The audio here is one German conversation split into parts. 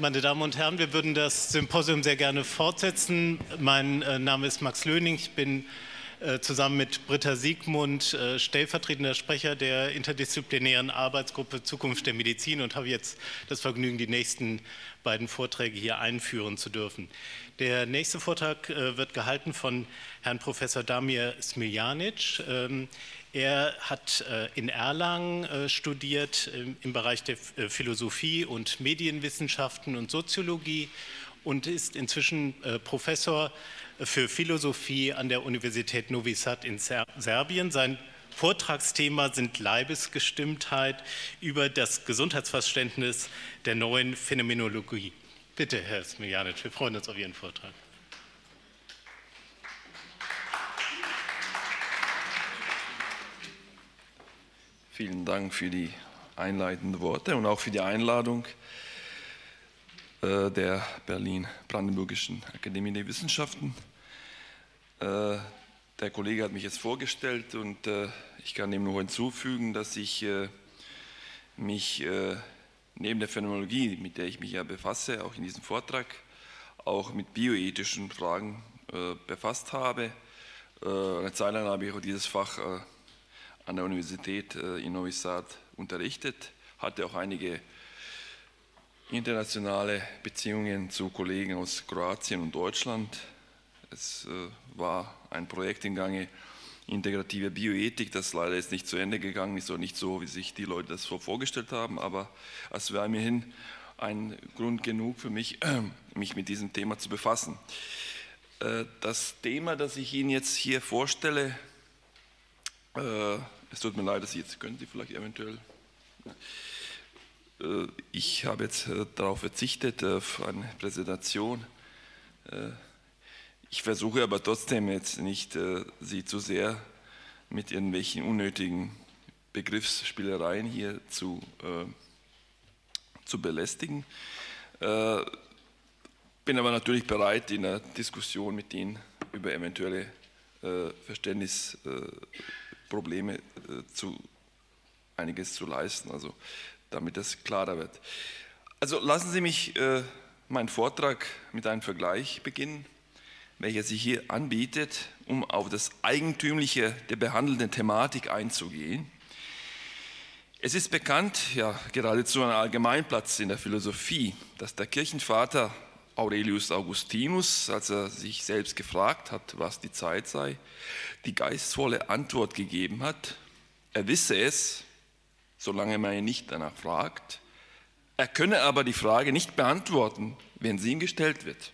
Meine Damen und Herren, wir würden das Symposium sehr gerne fortsetzen. Mein äh, Name ist Max Löning, ich bin zusammen mit Britta Siegmund äh, stellvertretender Sprecher der interdisziplinären Arbeitsgruppe Zukunft der Medizin und habe jetzt das Vergnügen, die nächsten beiden Vorträge hier einführen zu dürfen. Der nächste Vortrag äh, wird gehalten von Herrn Professor Damir Smiljanic. Ähm, er hat in Erlangen studiert im Bereich der Philosophie und Medienwissenschaften und Soziologie und ist inzwischen Professor für Philosophie an der Universität Novi Sad in Serbien. Sein Vortragsthema sind Leibesgestimmtheit über das Gesundheitsverständnis der neuen Phänomenologie. Bitte, Herr Smiljanic, wir freuen uns auf Ihren Vortrag. Vielen Dank für die einleitenden Worte und auch für die Einladung äh, der Berlin-Brandenburgischen Akademie der Wissenschaften. Äh, der Kollege hat mich jetzt vorgestellt und äh, ich kann dem nur hinzufügen, dass ich äh, mich neben der Phänomenologie, mit der ich mich ja befasse, auch in diesem Vortrag, auch mit bioethischen Fragen befasst habe. Eine Zeit lang habe ich auch dieses Fach an der Universität in Novi Sad unterrichtet, hatte auch einige internationale Beziehungen zu Kollegen aus Kroatien und Deutschland. Es war ein Projekt in Gange, integrative Bioethik, das leider jetzt nicht zu Ende gegangen ist und nicht so, wie sich die Leute das vorgestellt haben, aber es war immerhin ein Grund genug für mich, mich mit diesem Thema zu befassen. Äh, das Thema, das ich Ihnen jetzt hier vorstelle, äh, es tut mir leid, dass Sie jetzt können Sie vielleicht eventuell. Äh, ich habe jetzt darauf verzichtet, auf eine Präsentation ich versuche aber trotzdem jetzt nicht, äh, Sie zu sehr mit irgendwelchen unnötigen Begriffsspielereien hier zu, äh, zu belästigen. Äh, bin aber natürlich bereit, in der Diskussion mit Ihnen über eventuelle äh, Verständnisprobleme äh, zu einiges zu leisten, also damit das klarer wird. Also lassen Sie mich äh, meinen Vortrag mit einem Vergleich beginnen welcher sich hier anbietet, um auf das Eigentümliche der behandelnden Thematik einzugehen. Es ist bekannt, ja geradezu ein Allgemeinplatz in der Philosophie, dass der Kirchenvater Aurelius Augustinus, als er sich selbst gefragt hat, was die Zeit sei, die geistvolle Antwort gegeben hat, er wisse es, solange man ihn nicht danach fragt, er könne aber die Frage nicht beantworten, wenn sie ihm gestellt wird.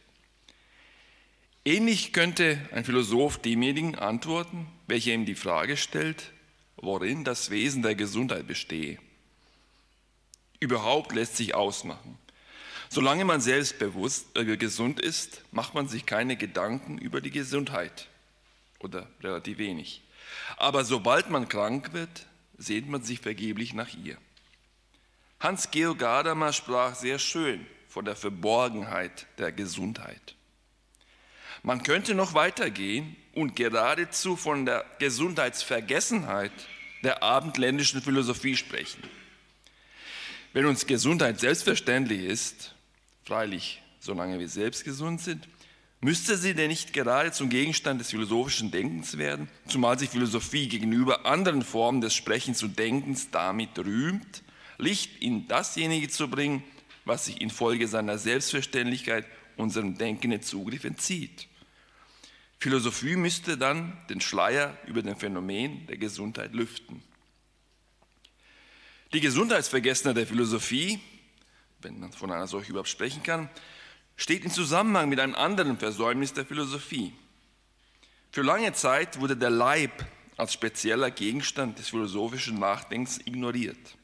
Ähnlich könnte ein Philosoph demjenigen antworten, welcher ihm die Frage stellt, worin das Wesen der Gesundheit bestehe. Überhaupt lässt sich ausmachen. Solange man selbstbewusst äh, gesund ist, macht man sich keine Gedanken über die Gesundheit oder relativ wenig. Aber sobald man krank wird, sehnt man sich vergeblich nach ihr. Hans-Georg Gadamer sprach sehr schön von der Verborgenheit der Gesundheit. Man könnte noch weitergehen und geradezu von der Gesundheitsvergessenheit der abendländischen Philosophie sprechen. Wenn uns Gesundheit selbstverständlich ist, freilich solange wir selbst gesund sind, müsste sie denn nicht gerade zum Gegenstand des philosophischen Denkens werden, zumal sich Philosophie gegenüber anderen Formen des Sprechens und Denkens damit rühmt, Licht in dasjenige zu bringen, was sich infolge seiner Selbstverständlichkeit unserem Denken den Zugriff entzieht. Philosophie müsste dann den Schleier über den Phänomen der Gesundheit lüften. Die Gesundheitsvergessener der Philosophie, wenn man von einer solchen überhaupt sprechen kann, steht in Zusammenhang mit einem anderen Versäumnis der Philosophie. Für lange Zeit wurde der Leib als spezieller Gegenstand des philosophischen Nachdenkens ignoriert.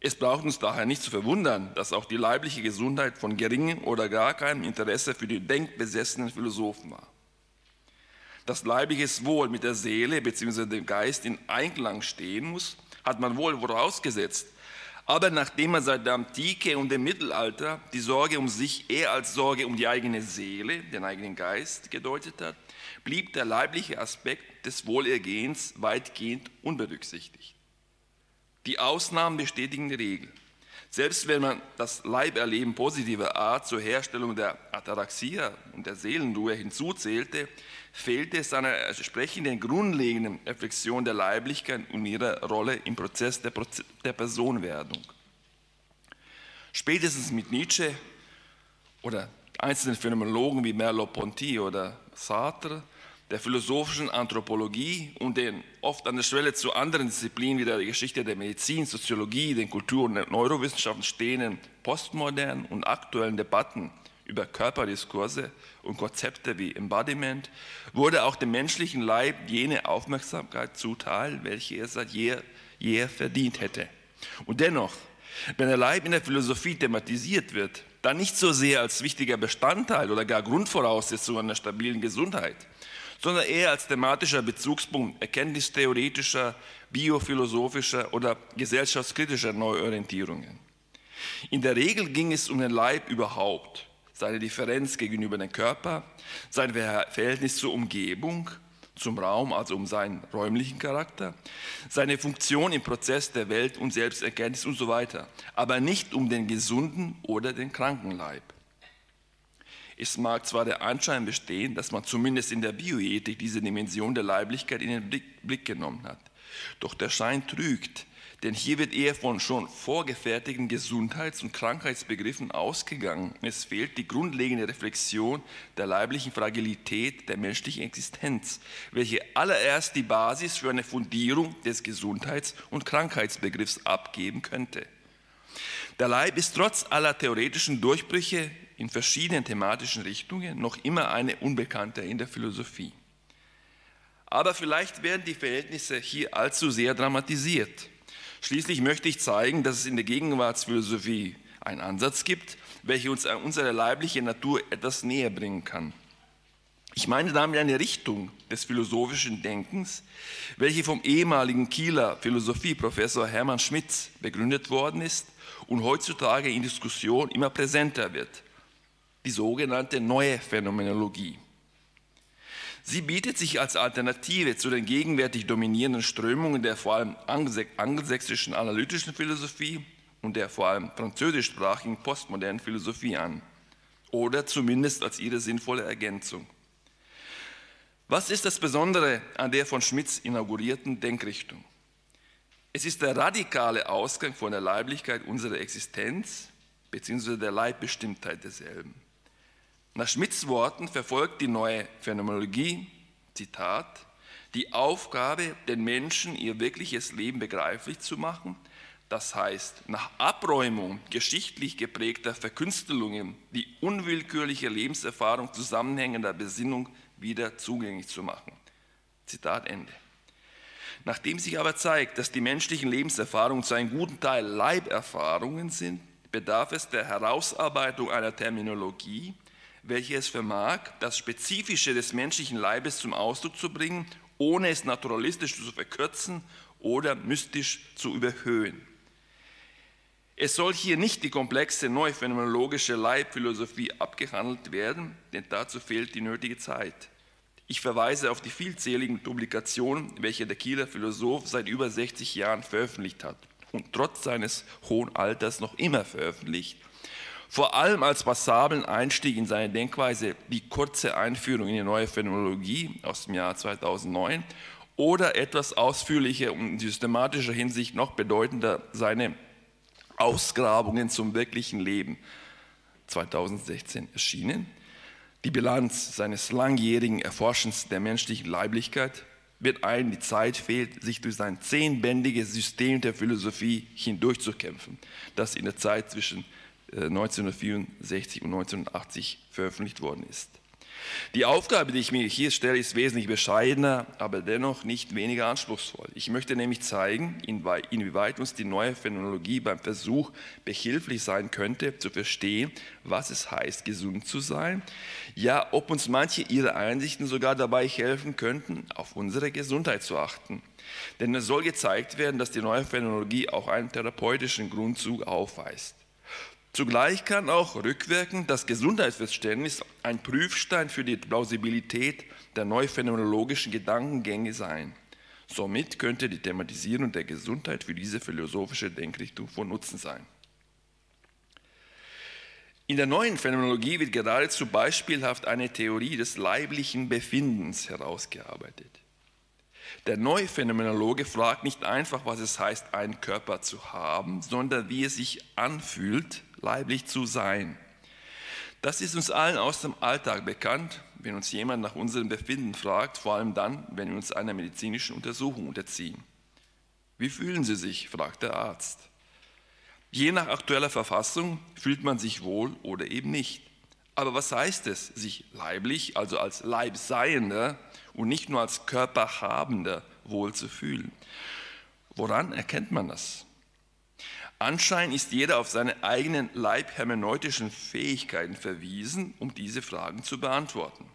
Es braucht uns daher nicht zu verwundern, dass auch die leibliche Gesundheit von geringem oder gar keinem Interesse für die denkbesessenen Philosophen war. Dass leibliches Wohl mit der Seele bzw. dem Geist in Einklang stehen muss, hat man wohl vorausgesetzt. Aber nachdem man seit der Antike und dem Mittelalter die Sorge um sich eher als Sorge um die eigene Seele, den eigenen Geist gedeutet hat, blieb der leibliche Aspekt des Wohlergehens weitgehend unberücksichtigt. Die Ausnahmen bestätigen die Regel. Selbst wenn man das Leiberleben positiver Art zur Herstellung der Ataraxia und der Seelenruhe hinzuzählte, fehlte es einer entsprechenden grundlegenden Reflexion der Leiblichkeit und ihrer Rolle im Prozess der, Proze der Personwerdung. Spätestens mit Nietzsche oder einzelnen Phänomenologen wie Merleau-Ponty oder Sartre der philosophischen Anthropologie und den oft an der Schwelle zu anderen Disziplinen wie der Geschichte der Medizin, Soziologie, den Kultur- und Neurowissenschaften stehenden postmodernen und aktuellen Debatten über Körperdiskurse und Konzepte wie Embodiment wurde auch dem menschlichen Leib jene Aufmerksamkeit zuteil, welche er seit jeher, jeher verdient hätte. Und dennoch, wenn der Leib in der Philosophie thematisiert wird, dann nicht so sehr als wichtiger Bestandteil oder gar Grundvoraussetzung einer stabilen Gesundheit, sondern eher als thematischer Bezugspunkt erkenntnistheoretischer, biophilosophischer oder gesellschaftskritischer Neuorientierungen. In der Regel ging es um den Leib überhaupt, seine Differenz gegenüber dem Körper, sein Verhältnis zur Umgebung, zum Raum, also um seinen räumlichen Charakter, seine Funktion im Prozess der Welt- und Selbsterkenntnis und so weiter, aber nicht um den gesunden oder den kranken Leib. Es mag zwar der Anschein bestehen, dass man zumindest in der Bioethik diese Dimension der Leiblichkeit in den Blick, genommen hat. Doch der Schein trügt, denn hier wird eher von schon vorgefertigten Gesundheits- und Krankheitsbegriffen ausgegangen. Es fehlt die grundlegende Reflexion der leiblichen Fragilität der menschlichen Existenz, welche allererst die Basis für eine Fundierung des Gesundheits- und Krankheitsbegriffs abgeben könnte. Der Leib ist trotz aller theoretischen Durchbrüche in verschiedenen thematischen Richtungen noch immer eine Unbekannte in der Philosophie. Aber vielleicht werden die Verhältnisse hier allzu sehr dramatisiert. Schließlich möchte ich zeigen, dass es in der Gegenwartsphilosophie einen Ansatz gibt, welcher uns an unsere leibliche Natur etwas näher bringen kann. Ich meine damit eine Richtung des philosophischen Denkens, welche vom ehemaligen Kieler Philosophieprofessor Hermann Schmitz begründet worden ist und heutzutage in Diskussion immer präsenter wird die sogenannte neue Phänomenologie. Sie bietet sich als Alternative zu den gegenwärtig dominierenden Strömungen der vor allem angelsächsischen analytischen Philosophie und der vor allem französischsprachigen postmodernen Philosophie an. Oder zumindest als ihre sinnvolle Ergänzung. Was ist das Besondere an der von Schmitz inaugurierten Denkrichtung? Es ist der radikale Ausgang von der Leiblichkeit unserer Existenz bzw. der Leibbestimmtheit derselben. Nach Schmidts Worten verfolgt die neue Phänomenologie, Zitat, die Aufgabe, den Menschen ihr wirkliches Leben begreiflich zu machen, das heißt, nach Abräumung geschichtlich geprägter Verkünstelungen die unwillkürliche Lebenserfahrung zusammenhängender Besinnung wieder zugänglich zu machen. Zitat Ende. Nachdem sich aber zeigt, dass die menschlichen Lebenserfahrungen zu einem guten Teil Leiberfahrungen sind, bedarf es der Herausarbeitung einer Terminologie, welche es vermag, das Spezifische des menschlichen Leibes zum Ausdruck zu bringen, ohne es naturalistisch zu verkürzen oder mystisch zu überhöhen. Es soll hier nicht die komplexe neuphänomenologische Leibphilosophie abgehandelt werden, denn dazu fehlt die nötige Zeit. Ich verweise auf die vielzähligen Publikationen, welche der Kieler Philosoph seit über 60 Jahren veröffentlicht hat und trotz seines hohen Alters noch immer veröffentlicht vor allem als passablen Einstieg in seine Denkweise die kurze Einführung in die neue Phänomenologie aus dem Jahr 2009 oder etwas ausführlicher und in systematischer Hinsicht noch bedeutender seine Ausgrabungen zum wirklichen Leben 2016 erschienen. Die Bilanz seines langjährigen Erforschens der menschlichen Leiblichkeit wird ein, die Zeit fehlt, sich durch sein zehnbändiges System der Philosophie hindurchzukämpfen, das in der Zeit zwischen 1964 und 1980 veröffentlicht worden ist. Die Aufgabe, die ich mir hier stelle, ist wesentlich bescheidener, aber dennoch nicht weniger anspruchsvoll. Ich möchte nämlich zeigen, inwieweit uns die neue Phänomenologie beim Versuch behilflich sein könnte, zu verstehen, was es heißt, gesund zu sein. Ja, ob uns manche ihrer Einsichten sogar dabei helfen könnten, auf unsere Gesundheit zu achten. Denn es soll gezeigt werden, dass die neue Phänomenologie auch einen therapeutischen Grundzug aufweist. Zugleich kann auch rückwirkend das Gesundheitsverständnis ein Prüfstein für die Plausibilität der neuphänomenologischen Gedankengänge sein. Somit könnte die Thematisierung der Gesundheit für diese philosophische Denkrichtung von Nutzen sein. In der neuen Phänomenologie wird geradezu beispielhaft eine Theorie des leiblichen Befindens herausgearbeitet. Der Neuphänomenologe fragt nicht einfach, was es heißt, einen Körper zu haben, sondern wie es sich anfühlt, leiblich zu sein. Das ist uns allen aus dem Alltag bekannt, wenn uns jemand nach unserem Befinden fragt, vor allem dann, wenn wir uns einer medizinischen Untersuchung unterziehen. Wie fühlen Sie sich? fragt der Arzt. Je nach aktueller Verfassung fühlt man sich wohl oder eben nicht. Aber was heißt es, sich leiblich, also als Leibseiender und nicht nur als Körperhabender wohl zu fühlen? Woran erkennt man das? Anscheinend ist jeder auf seine eigenen leibhermeneutischen Fähigkeiten verwiesen, um diese Fragen zu beantworten.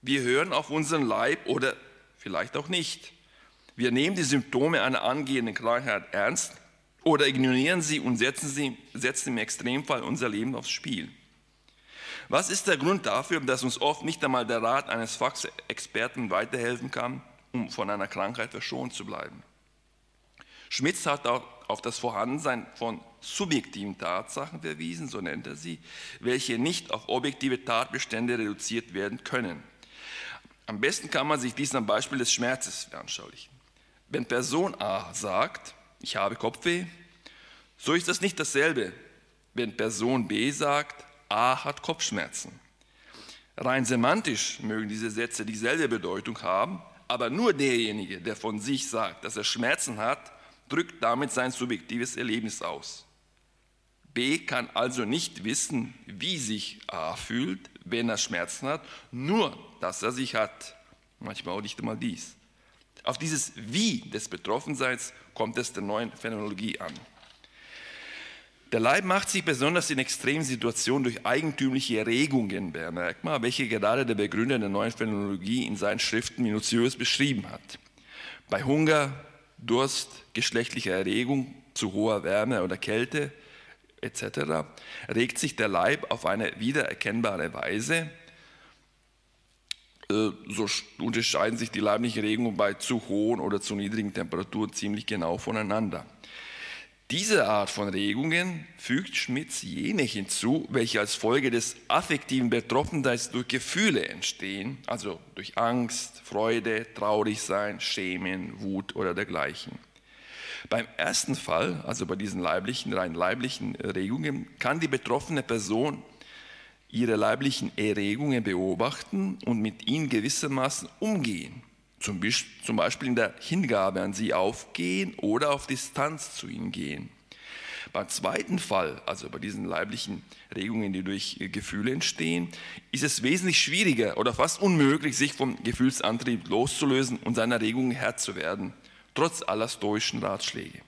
Wir hören auf unseren Leib oder vielleicht auch nicht. Wir nehmen die Symptome einer angehenden Krankheit ernst oder ignorieren sie und setzen, sie, setzen im Extremfall unser Leben aufs Spiel. Was ist der Grund dafür, dass uns oft nicht einmal der Rat eines Fachexperten weiterhelfen kann, um von einer Krankheit verschont zu bleiben? Schmitz hat auch auf das Vorhandensein von subjektiven Tatsachen verwiesen, so nennt er sie, welche nicht auf objektive Tatbestände reduziert werden können. Am besten kann man sich dies am Beispiel des Schmerzes veranschaulichen. Wenn Person A sagt, ich habe Kopfweh, so ist das nicht dasselbe, wenn Person B sagt, A hat Kopfschmerzen. Rein semantisch mögen diese Sätze dieselbe Bedeutung haben, aber nur derjenige, der von sich sagt, dass er Schmerzen hat, drückt damit sein subjektives Erlebnis aus. B kann also nicht wissen, wie sich A fühlt, wenn er Schmerzen hat, nur dass er sich hat. Manchmal auch nicht einmal dies. Auf dieses Wie des Betroffenseins kommt es der neuen Phänomenologie an. Der Leib macht sich besonders in extremen Situationen durch eigentümliche Erregungen bemerkbar, welche gerade der Begründer der neuen Phänomenologie in seinen Schriften minutiös beschrieben hat. Bei Hunger, Durst, geschlechtlicher Erregung, zu hoher Wärme oder Kälte etc. regt sich der Leib auf eine wiedererkennbare Weise. Äh, so unterscheiden sich die leiblichen Regungen bei zu hohen oder zu niedrigen Temperaturen ziemlich genau voneinander. Diese Art von Regungen fügt Schmitz jene hinzu, welche als Folge des affektiven Betroffenseins durch Gefühle entstehen, also durch Angst, Freude, Traurigsein, Schämen, Wut oder dergleichen. Beim ersten Fall, also bei diesen leiblichen, rein leiblichen Regungen, kann die betroffene Person ihre leiblichen Erregungen beobachten und mit ihnen gewissermaßen umgehen zum Beispiel in der Hingabe an sie aufgehen oder auf Distanz zu ihnen gehen. Beim zweiten Fall, also bei diesen leiblichen Regungen, die durch Gefühle entstehen, ist es wesentlich schwieriger oder fast unmöglich, sich vom Gefühlsantrieb loszulösen und seiner Regungen Herr zu werden, trotz aller stoischen Ratschläge.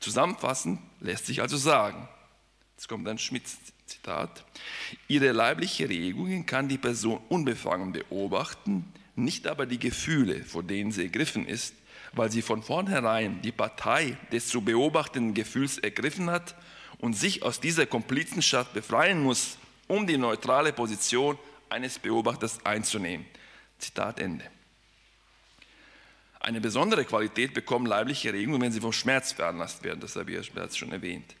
Zusammenfassend lässt sich also sagen, jetzt kommt ein Schmitz-Zitat, ihre leibliche Regungen kann die Person unbefangen beobachten, nicht aber die Gefühle, vor denen sie ergriffen ist, weil sie von vornherein die Partei des zu beobachtenden Gefühls ergriffen hat und sich aus dieser Komplizenschaft befreien muss, um die neutrale Position eines Beobachters einzunehmen. Zitat Ende. Eine besondere Qualität bekommen leibliche Regungen, wenn sie vom Schmerz veranlasst werden, das habe ich bereits schon erwähnt.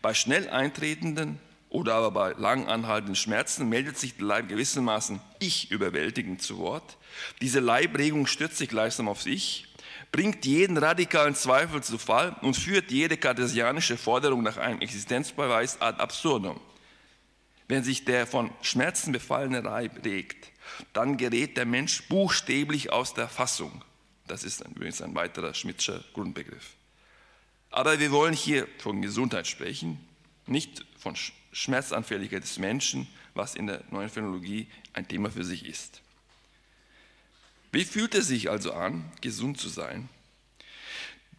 Bei schnell eintretenden oder aber bei lang anhaltenden Schmerzen meldet sich der Leib gewissermaßen ich überwältigend zu Wort. Diese Leibregung stürzt sich gleichsam auf sich, bringt jeden radikalen Zweifel zu Fall und führt jede kartesianische Forderung nach einem Existenzbeweis ad absurdum. Wenn sich der von Schmerzen befallene Leib regt, dann gerät der Mensch buchstäblich aus der Fassung. Das ist übrigens ein weiterer Schmidtscher Grundbegriff. Aber wir wollen hier von Gesundheit sprechen nicht von Schmerzanfälligkeit des Menschen, was in der neuen Phänologie ein Thema für sich ist. Wie fühlt es sich also an, gesund zu sein?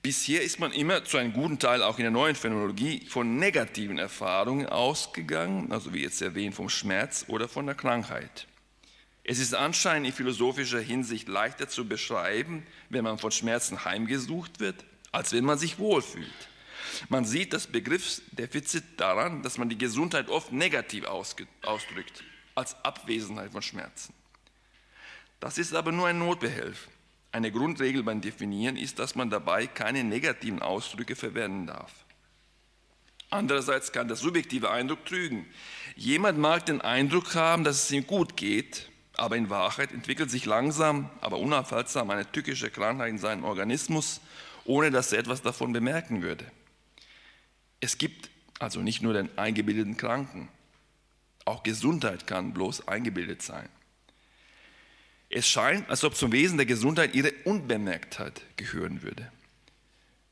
Bisher ist man immer zu einem guten Teil auch in der neuen Phänologie von negativen Erfahrungen ausgegangen, also wie jetzt erwähnt vom Schmerz oder von der Krankheit. Es ist anscheinend in philosophischer Hinsicht leichter zu beschreiben, wenn man von Schmerzen heimgesucht wird, als wenn man sich wohlfühlt. Man sieht das Begriffsdefizit daran, dass man die Gesundheit oft negativ ausdrückt, als Abwesenheit von Schmerzen. Das ist aber nur ein Notbehelf. Eine Grundregel beim Definieren ist, dass man dabei keine negativen Ausdrücke verwenden darf. Andererseits kann der subjektive Eindruck trügen. Jemand mag den Eindruck haben, dass es ihm gut geht, aber in Wahrheit entwickelt sich langsam, aber unaufhaltsam eine tückische Krankheit in seinem Organismus, ohne dass er etwas davon bemerken würde. Es gibt also nicht nur den eingebildeten Kranken, auch Gesundheit kann bloß eingebildet sein. Es scheint, als ob zum Wesen der Gesundheit ihre Unbemerktheit gehören würde.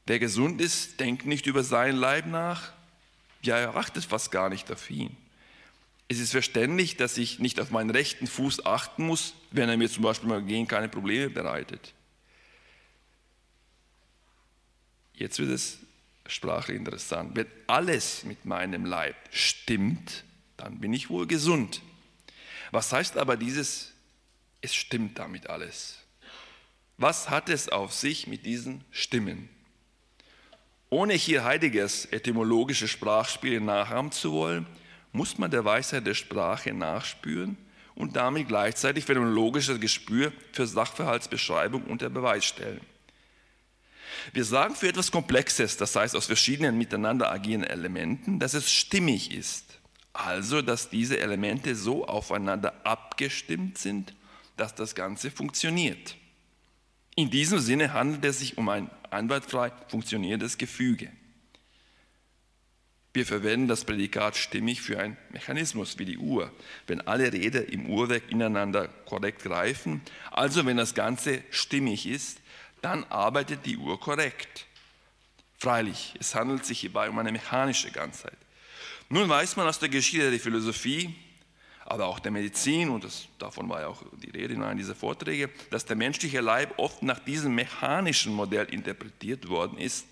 Wer gesund ist, denkt nicht über seinen Leib nach, ja, er achtet fast gar nicht auf ihn. Es ist verständlich, dass ich nicht auf meinen rechten Fuß achten muss, wenn er mir zum Beispiel beim Gehen keine Probleme bereitet. Jetzt wird es sprachlich interessant. Wenn alles mit meinem Leib stimmt, dann bin ich wohl gesund. Was heißt aber dieses, es stimmt damit alles? Was hat es auf sich mit diesen Stimmen? Ohne hier Heideggers etymologische Sprachspiele nachahmen zu wollen, muss man der Weisheit der Sprache nachspüren und damit gleichzeitig phänomenologisches Gespür für Sachverhaltsbeschreibung unter Beweis stellen. Wir sagen für etwas Komplexes, das heißt aus verschiedenen miteinander agierenden Elementen, dass es stimmig ist. Also, dass diese Elemente so aufeinander abgestimmt sind, dass das Ganze funktioniert. In diesem Sinne handelt es sich um ein einwandfrei funktionierendes Gefüge. Wir verwenden das Prädikat stimmig für einen Mechanismus wie die Uhr, wenn alle Räder im Uhrwerk ineinander korrekt greifen, also wenn das Ganze stimmig ist, dann arbeitet die Uhr korrekt. Freilich, es handelt sich hierbei um eine mechanische Ganzheit. Nun weiß man aus der Geschichte der Philosophie, aber auch der Medizin, und das, davon war ja auch die Rede in einem dieser Vorträge, dass der menschliche Leib oft nach diesem mechanischen Modell interpretiert worden ist.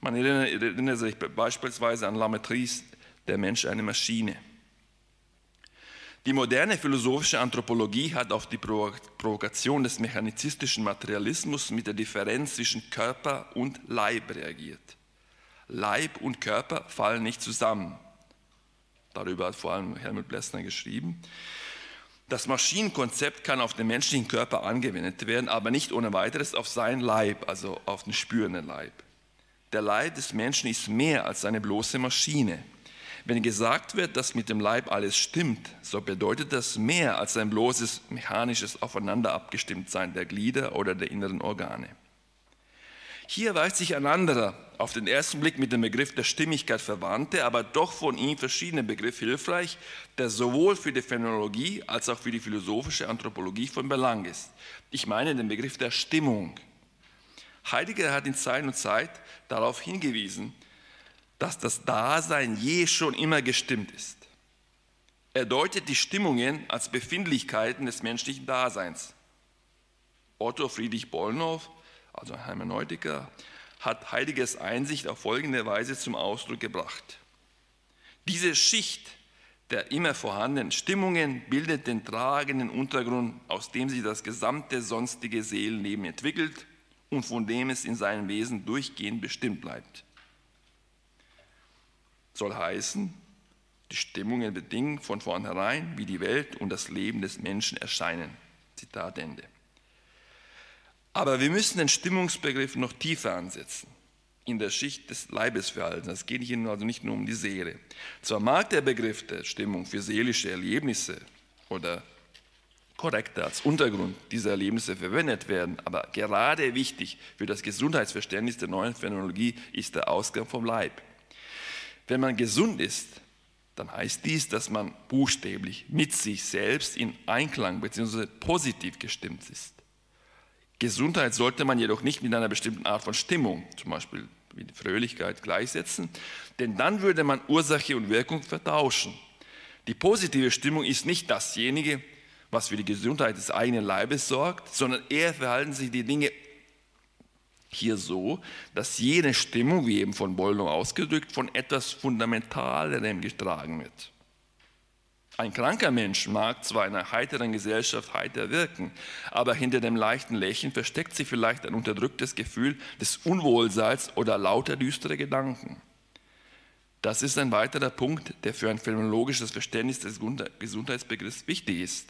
Man erinnert sich beispielsweise an Lametries, der Mensch eine Maschine. Die moderne philosophische Anthropologie hat auf die Provokation des mechanizistischen Materialismus mit der Differenz zwischen Körper und Leib reagiert. Leib und Körper fallen nicht zusammen. Darüber hat vor allem Helmut Blessner geschrieben. Das Maschinenkonzept kann auf den menschlichen Körper angewendet werden, aber nicht ohne weiteres auf seinen Leib, also auf den spürenden Leib. Der Leib des Menschen ist mehr als eine bloße Maschine. Wenn gesagt wird, dass mit dem Leib alles stimmt, so bedeutet das mehr als ein bloßes mechanisches Aufeinander abgestimmt sein der Glieder oder der inneren Organe. Hier weist sich ein anderer, auf den ersten Blick mit dem Begriff der Stimmigkeit verwandte, aber doch von ihm verschiedene Begriff hilfreich, der sowohl für die Phänomenologie als auch für die philosophische Anthropologie von Belang ist. Ich meine den Begriff der Stimmung. Heidegger hat in Zeit und Zeit darauf hingewiesen, dass das Dasein je schon immer gestimmt ist. Er deutet die Stimmungen als Befindlichkeiten des menschlichen Daseins. Otto Friedrich Bollnow, also ein Hermeneutiker, hat Heideggers Einsicht auf folgende Weise zum Ausdruck gebracht. Diese Schicht der immer vorhandenen Stimmungen bildet den tragenden Untergrund, aus dem sich das gesamte sonstige Seelenleben entwickelt und von dem es in seinem Wesen durchgehend bestimmt bleibt soll heißen, die Stimmungen bedingen von vornherein, wie die Welt und das Leben des Menschen erscheinen. Zitat Ende. Aber wir müssen den Stimmungsbegriff noch tiefer ansetzen, in der Schicht des Leibesverhaltens. Es geht hier also nicht nur um die Seele. Zwar mag der Begriff der Stimmung für seelische Erlebnisse oder korrekter als Untergrund dieser Erlebnisse verwendet werden, aber gerade wichtig für das Gesundheitsverständnis der neuen Phänomenologie ist der Ausgang vom Leib. Wenn man gesund ist, dann heißt dies, dass man buchstäblich mit sich selbst in Einklang bzw. positiv gestimmt ist. Gesundheit sollte man jedoch nicht mit einer bestimmten Art von Stimmung, zum Beispiel wie Fröhlichkeit gleichsetzen, denn dann würde man Ursache und Wirkung vertauschen. Die positive Stimmung ist nicht dasjenige, was für die Gesundheit des eigenen Leibes sorgt, sondern eher verhalten sich die Dinge hier so, dass jene Stimmung, wie eben von Bollnow ausgedrückt, von etwas Fundamentalerem getragen wird. Ein kranker Mensch mag zwar in einer heiteren Gesellschaft heiter wirken, aber hinter dem leichten Lächeln versteckt sich vielleicht ein unterdrücktes Gefühl des Unwohlseins oder lauter düstere Gedanken. Das ist ein weiterer Punkt, der für ein phänomenologisches Verständnis des Gesundheitsbegriffs wichtig ist.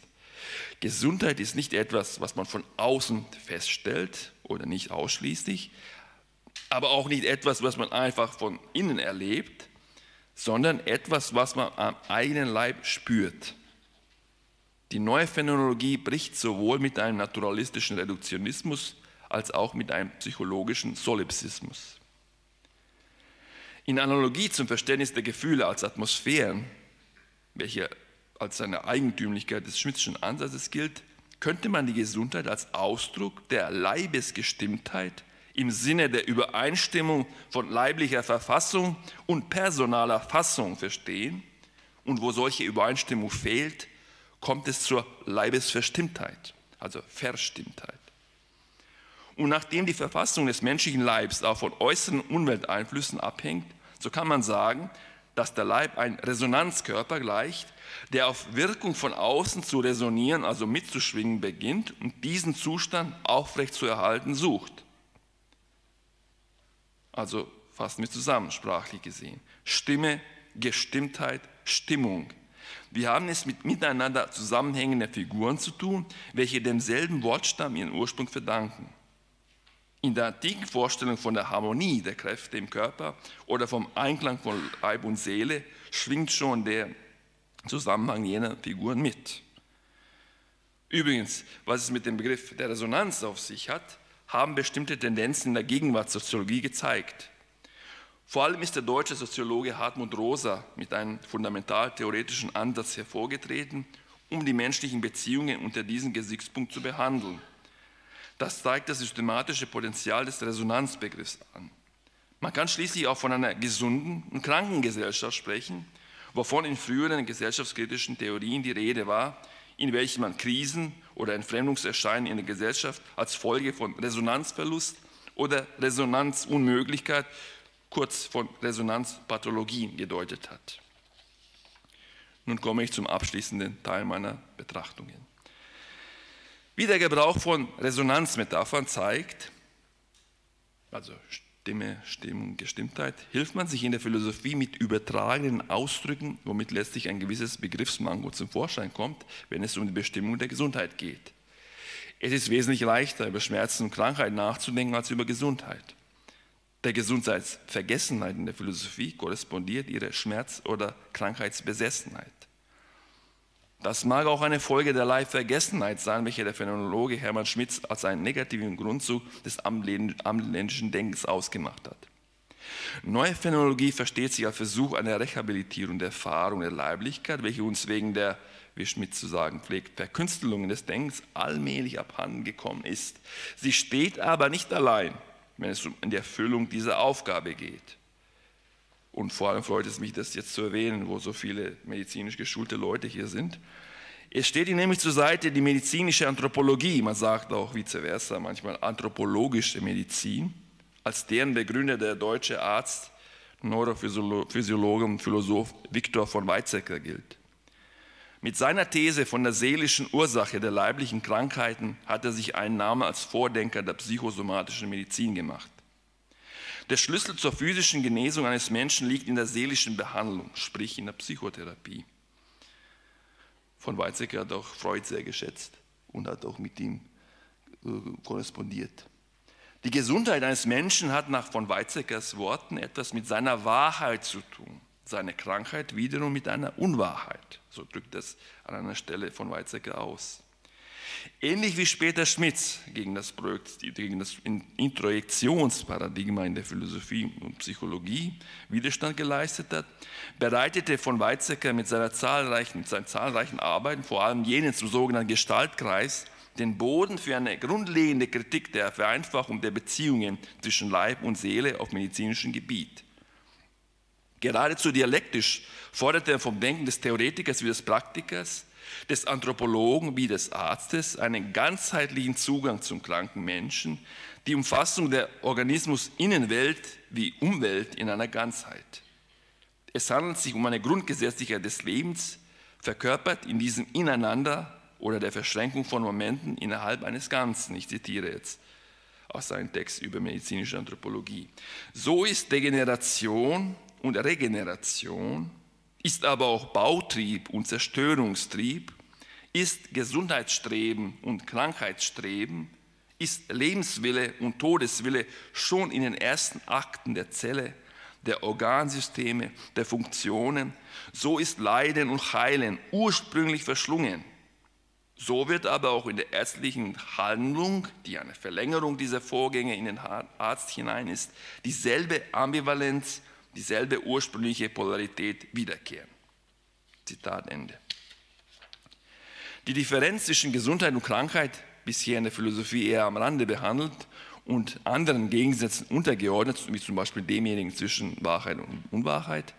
Gesundheit ist nicht etwas, was man von außen feststellt oder nicht ausschließlich, aber auch nicht etwas, was man einfach von innen erlebt, sondern etwas, was man am eigenen Leib spürt. Die neue Phänomenologie bricht sowohl mit einem naturalistischen Reduktionismus als auch mit einem psychologischen Solipsismus. In Analogie zum Verständnis der Gefühle als Atmosphären, welche als eine Eigentümlichkeit des Schmidtschen Ansatzes gilt, könnte man die Gesundheit als Ausdruck der Leibesgestimmtheit im Sinne der Übereinstimmung von leiblicher Verfassung und personaler Fassung verstehen. Und wo solche Übereinstimmung fehlt, kommt es zur Leibesverstimmtheit, also Verstimmtheit. Und nachdem die Verfassung des menschlichen Leibs auch von äußeren Umwelteinflüssen abhängt, so kann man sagen, dass der Leib ein Resonanzkörper gleicht, der auf Wirkung von außen zu resonieren, also mitzuschwingen beginnt und diesen Zustand aufrecht zu erhalten sucht. Also fassen wir zusammen, sprachlich gesehen. Stimme, Gestimmtheit, Stimmung. Wir haben es mit miteinander zusammenhängenden Figuren zu tun, welche demselben Wortstamm ihren Ursprung verdanken. In der antiken Vorstellung von der Harmonie der Kräfte im Körper oder vom Einklang von Leib und Seele schwingt schon der Zusammenhang jener Figuren mit. Übrigens, was es mit dem Begriff der Resonanz auf sich hat, haben bestimmte Tendenzen in der Gegenwartssoziologie gezeigt. Vor allem ist der deutsche Soziologe Hartmut Rosa mit einem fundamental theoretischen Ansatz hervorgetreten, um die menschlichen Beziehungen unter diesem Gesichtspunkt zu behandeln. Das zeigt das systematische Potenzial des Resonanzbegriffs an. Man kann schließlich auch von einer gesunden und kranken Gesellschaft sprechen, wovon in früheren gesellschaftskritischen Theorien die Rede war, in welchen man Krisen oder Entfremdungserscheinungen in der Gesellschaft als Folge von Resonanzverlust oder Resonanzunmöglichkeit, kurz von Resonanzpathologien gedeutet hat. Nun komme ich zum abschließenden Teil meiner Betrachtungen. Wie der Gebrauch von Resonanzmetaphern zeigt, also Stimme, Stimmung, Gestimmtheit, hilft man sich in der Philosophie mit übertragenen Ausdrücken, womit letztlich ein gewisses Begriffsmango zum Vorschein kommt, wenn es um die Bestimmung der Gesundheit geht. Es ist wesentlich leichter, über Schmerzen und Krankheit nachzudenken, als über Gesundheit. Der Gesundheitsvergessenheit in der Philosophie korrespondiert ihre Schmerz- oder Krankheitsbesessenheit. Das mag auch eine Folge der Leibvergessenheit sein, welche der Phänomenologe Hermann Schmitz als einen negativen Grundzug des amtländischen Denkens ausgemacht hat. Neue Phänomenologie versteht sich als Versuch einer Rehabilitierung der Erfahrung der Leiblichkeit, welche uns wegen der, wie Schmidt zu sagen pflegt, Verkünstelungen des Denkens allmählich abhanden gekommen ist. Sie steht aber nicht allein, wenn es um die Erfüllung dieser Aufgabe geht. Und vor allem freut es mich, das jetzt zu erwähnen, wo so viele medizinisch geschulte Leute hier sind. Es steht ihnen nämlich zur Seite die medizinische Anthropologie, man sagt auch vice versa, manchmal anthropologische Medizin, als deren Begründer der deutsche Arzt, Neurophysiologe und Philosoph Viktor von Weizsäcker gilt. Mit seiner These von der seelischen Ursache der leiblichen Krankheiten hat er sich einen Namen als Vordenker der psychosomatischen Medizin gemacht. Der Schlüssel zur physischen Genesung eines Menschen liegt in der seelischen Behandlung, sprich in der Psychotherapie. Von Weizsäcker hat auch Freud sehr geschätzt und hat auch mit ihm äh, korrespondiert. Die Gesundheit eines Menschen hat nach von Weizsäckers Worten etwas mit seiner Wahrheit zu tun, seine Krankheit wiederum mit einer Unwahrheit. So drückt es an einer Stelle von Weizsäcker aus. Ähnlich wie später Schmitz gegen das, Projekt, gegen das Introjektionsparadigma in der Philosophie und Psychologie Widerstand geleistet hat, bereitete von Weizsäcker mit, seiner zahlreichen, mit seinen zahlreichen Arbeiten, vor allem jenen zum sogenannten Gestaltkreis, den Boden für eine grundlegende Kritik der Vereinfachung der Beziehungen zwischen Leib und Seele auf medizinischem Gebiet. Geradezu dialektisch fordert er vom Denken des Theoretikers wie des Praktikers, des Anthropologen wie des Arztes einen ganzheitlichen Zugang zum kranken Menschen, die Umfassung der Organismus-Innenwelt wie Umwelt in einer Ganzheit. Es handelt sich um eine Grundgesetzlichkeit des Lebens, verkörpert in diesem Ineinander oder der Verschränkung von Momenten innerhalb eines Ganzen. Ich zitiere jetzt aus seinem Text über medizinische Anthropologie. So ist Degeneration und Regeneration, ist aber auch Bautrieb und Zerstörungstrieb, ist Gesundheitsstreben und Krankheitsstreben, ist Lebenswille und Todeswille schon in den ersten Akten der Zelle, der Organsysteme, der Funktionen. So ist Leiden und Heilen ursprünglich verschlungen. So wird aber auch in der ärztlichen Handlung, die eine Verlängerung dieser Vorgänge in den Arzt hinein ist, dieselbe Ambivalenz, dieselbe ursprüngliche Polarität wiederkehren. Zitat Ende. Die Differenz zwischen Gesundheit und Krankheit, bisher in der Philosophie eher am Rande behandelt und anderen Gegensätzen untergeordnet, wie zum Beispiel demjenigen zwischen Wahrheit und Unwahrheit,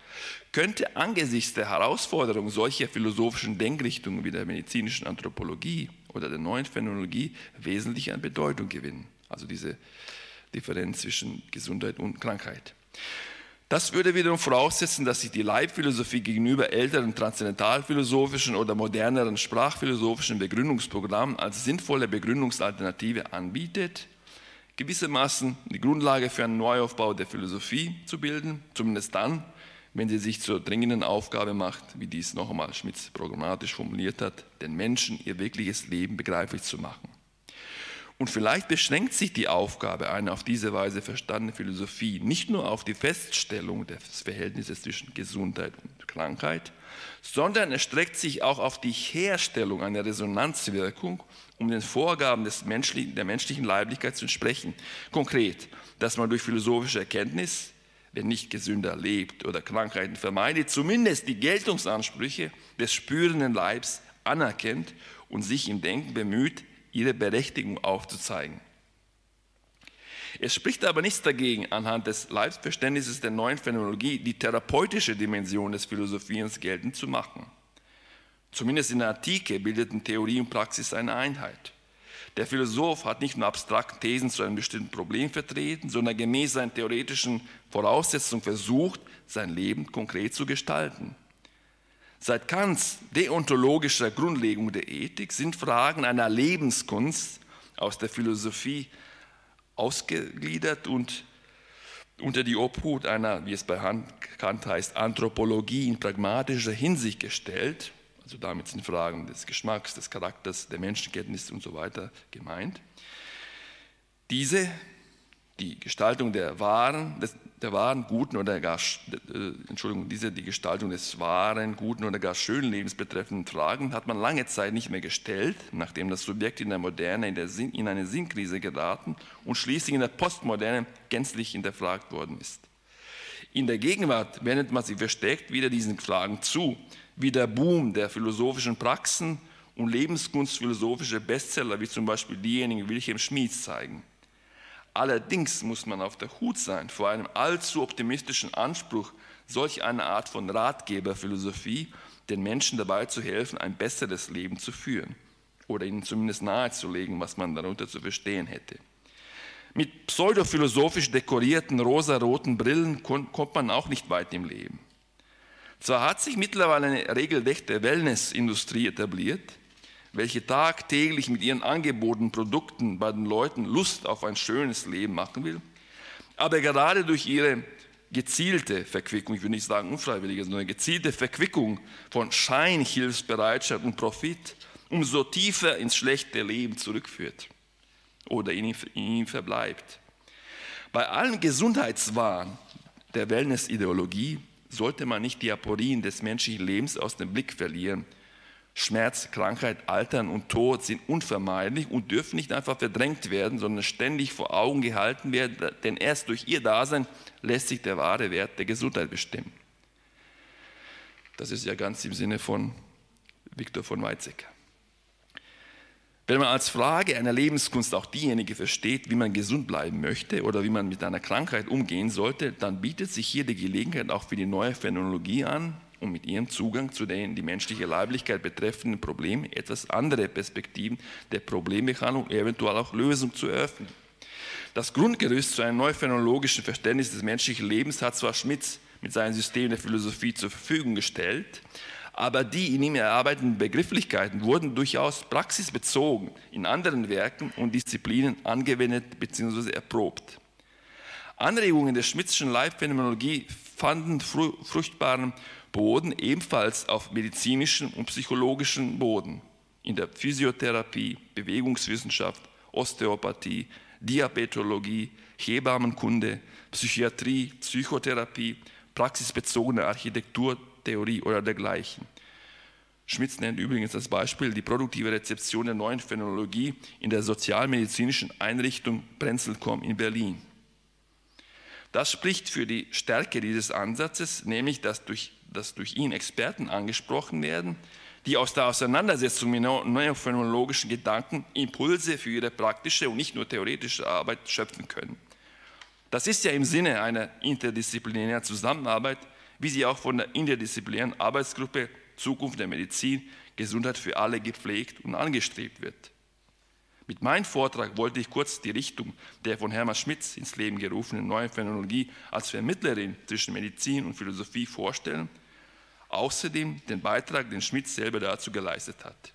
könnte angesichts der Herausforderung solcher philosophischen Denkrichtungen wie der medizinischen Anthropologie oder der neuen Phänomenologie wesentlich an Bedeutung gewinnen. Also diese Differenz zwischen Gesundheit und Krankheit. Das würde wiederum voraussetzen, dass sich die Leibphilosophie gegenüber älteren transzendentalphilosophischen oder moderneren sprachphilosophischen Begründungsprogrammen als sinnvolle Begründungsalternative anbietet, gewissermaßen die Grundlage für einen Neuaufbau der Philosophie zu bilden, zumindest dann, wenn sie sich zur dringenden Aufgabe macht, wie dies noch einmal Schmitz programmatisch formuliert hat, den Menschen ihr wirkliches Leben begreiflich zu machen. Und vielleicht beschränkt sich die Aufgabe einer auf diese Weise verstandenen Philosophie nicht nur auf die Feststellung des Verhältnisses zwischen Gesundheit und Krankheit, sondern erstreckt sich auch auf die Herstellung einer Resonanzwirkung, um den Vorgaben des menschlichen, der menschlichen Leiblichkeit zu entsprechen. Konkret, dass man durch philosophische Erkenntnis, wenn nicht gesünder lebt oder Krankheiten vermeidet, zumindest die Geltungsansprüche des spürenden Leibs anerkennt und sich im Denken bemüht, ihre Berechtigung aufzuzeigen. Es spricht aber nichts dagegen, anhand des Leibsverständnisses der neuen Phänomenologie die therapeutische Dimension des Philosophierens geltend zu machen. Zumindest in der Antike bildeten Theorie und Praxis eine Einheit. Der Philosoph hat nicht nur abstrakt Thesen zu einem bestimmten Problem vertreten, sondern gemäß seinen theoretischen Voraussetzungen versucht, sein Leben konkret zu gestalten. Seit Kants deontologischer Grundlegung der Ethik sind Fragen einer Lebenskunst aus der Philosophie ausgegliedert und unter die Obhut einer, wie es bei Kant heißt, Anthropologie in pragmatischer Hinsicht gestellt. Also damit sind Fragen des Geschmacks, des Charakters, der Menschenkenntnis und so weiter gemeint. Diese die Gestaltung der wahren, des, der wahren, guten oder gar, äh, Entschuldigung, diese die Gestaltung des wahren, guten oder gar schönen Lebens betreffenden Fragen hat man lange Zeit nicht mehr gestellt, nachdem das Subjekt in der Moderne in, der Sinn, in eine Sinnkrise geraten und schließlich in der Postmoderne gänzlich hinterfragt worden ist. In der Gegenwart wendet man sich versteckt wieder diesen Fragen zu, wie der Boom der philosophischen Praxen und lebenskunstphilosophische Bestseller, wie zum Beispiel diejenigen Wilhelm Schmieds zeigen. Allerdings muss man auf der Hut sein vor einem allzu optimistischen Anspruch, solch eine Art von Ratgeberphilosophie den Menschen dabei zu helfen, ein besseres Leben zu führen oder ihnen zumindest nahezulegen, was man darunter zu verstehen hätte. Mit pseudophilosophisch dekorierten rosaroten Brillen kommt man auch nicht weit im Leben. Zwar hat sich mittlerweile eine regelrechte Wellnessindustrie etabliert, welche tagtäglich mit ihren Angeboten, Produkten bei den Leuten Lust auf ein schönes Leben machen will. Aber gerade durch ihre gezielte Verquickung, ich will nicht sagen unfreiwillige, sondern gezielte Verquickung von Scheinhilfsbereitschaft und Profit, umso tiefer ins schlechte Leben zurückführt oder in ihm verbleibt. Bei allen Gesundheitswahn der Wellness-Ideologie sollte man nicht die Aporien des menschlichen Lebens aus dem Blick verlieren, Schmerz, Krankheit, Altern und Tod sind unvermeidlich und dürfen nicht einfach verdrängt werden, sondern ständig vor Augen gehalten werden, denn erst durch ihr Dasein lässt sich der wahre Wert der Gesundheit bestimmen. Das ist ja ganz im Sinne von Viktor von Weizsäcker. Wenn man als Frage einer Lebenskunst auch diejenige versteht, wie man gesund bleiben möchte oder wie man mit einer Krankheit umgehen sollte, dann bietet sich hier die Gelegenheit auch für die neue Phänomenologie an, um mit ihrem Zugang zu den die menschliche Leiblichkeit betreffenden Problemen etwas andere Perspektiven der Problembehandlung, eventuell auch Lösung zu eröffnen. Das Grundgerüst zu einem neuphänologischen Verständnis des menschlichen Lebens hat zwar Schmitz mit seinem System der Philosophie zur Verfügung gestellt, aber die in ihm erarbeiteten Begrifflichkeiten wurden durchaus praxisbezogen in anderen Werken und Disziplinen angewendet bzw. erprobt. Anregungen der Schmidtschen Leibphänomenologie fanden fruchtbaren Boden ebenfalls auf medizinischem und psychologischem Boden, in der Physiotherapie, Bewegungswissenschaft, Osteopathie, Diabetologie, Hebammenkunde, Psychiatrie, Psychotherapie, praxisbezogene Architekturtheorie oder dergleichen. Schmitz nennt übrigens als Beispiel die produktive Rezeption der neuen Phänomenologie in der sozialmedizinischen Einrichtung Brenzelkom in Berlin. Das spricht für die Stärke dieses Ansatzes, nämlich dass durch, dass durch ihn Experten angesprochen werden, die aus der Auseinandersetzung mit neophänomenologischen Gedanken Impulse für ihre praktische und nicht nur theoretische Arbeit schöpfen können. Das ist ja im Sinne einer interdisziplinären Zusammenarbeit, wie sie auch von der interdisziplinären Arbeitsgruppe Zukunft der Medizin, Gesundheit für alle gepflegt und angestrebt wird. Mit meinem Vortrag wollte ich kurz die Richtung der von Hermann Schmitz ins Leben gerufenen neuen Phänomenologie als Vermittlerin zwischen Medizin und Philosophie vorstellen, außerdem den Beitrag, den Schmitz selber dazu geleistet hat.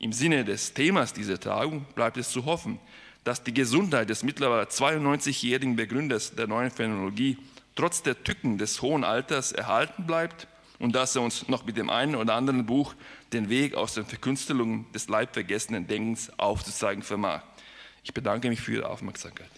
Im Sinne des Themas dieser Tagung bleibt es zu hoffen, dass die Gesundheit des mittlerweile 92-jährigen Begründers der neuen Phänomenologie trotz der Tücken des hohen Alters erhalten bleibt und dass er uns noch mit dem einen oder anderen Buch den Weg aus den Verkünstelungen des leibvergessenen Denkens aufzuzeigen vermag. Ich bedanke mich für Ihre Aufmerksamkeit.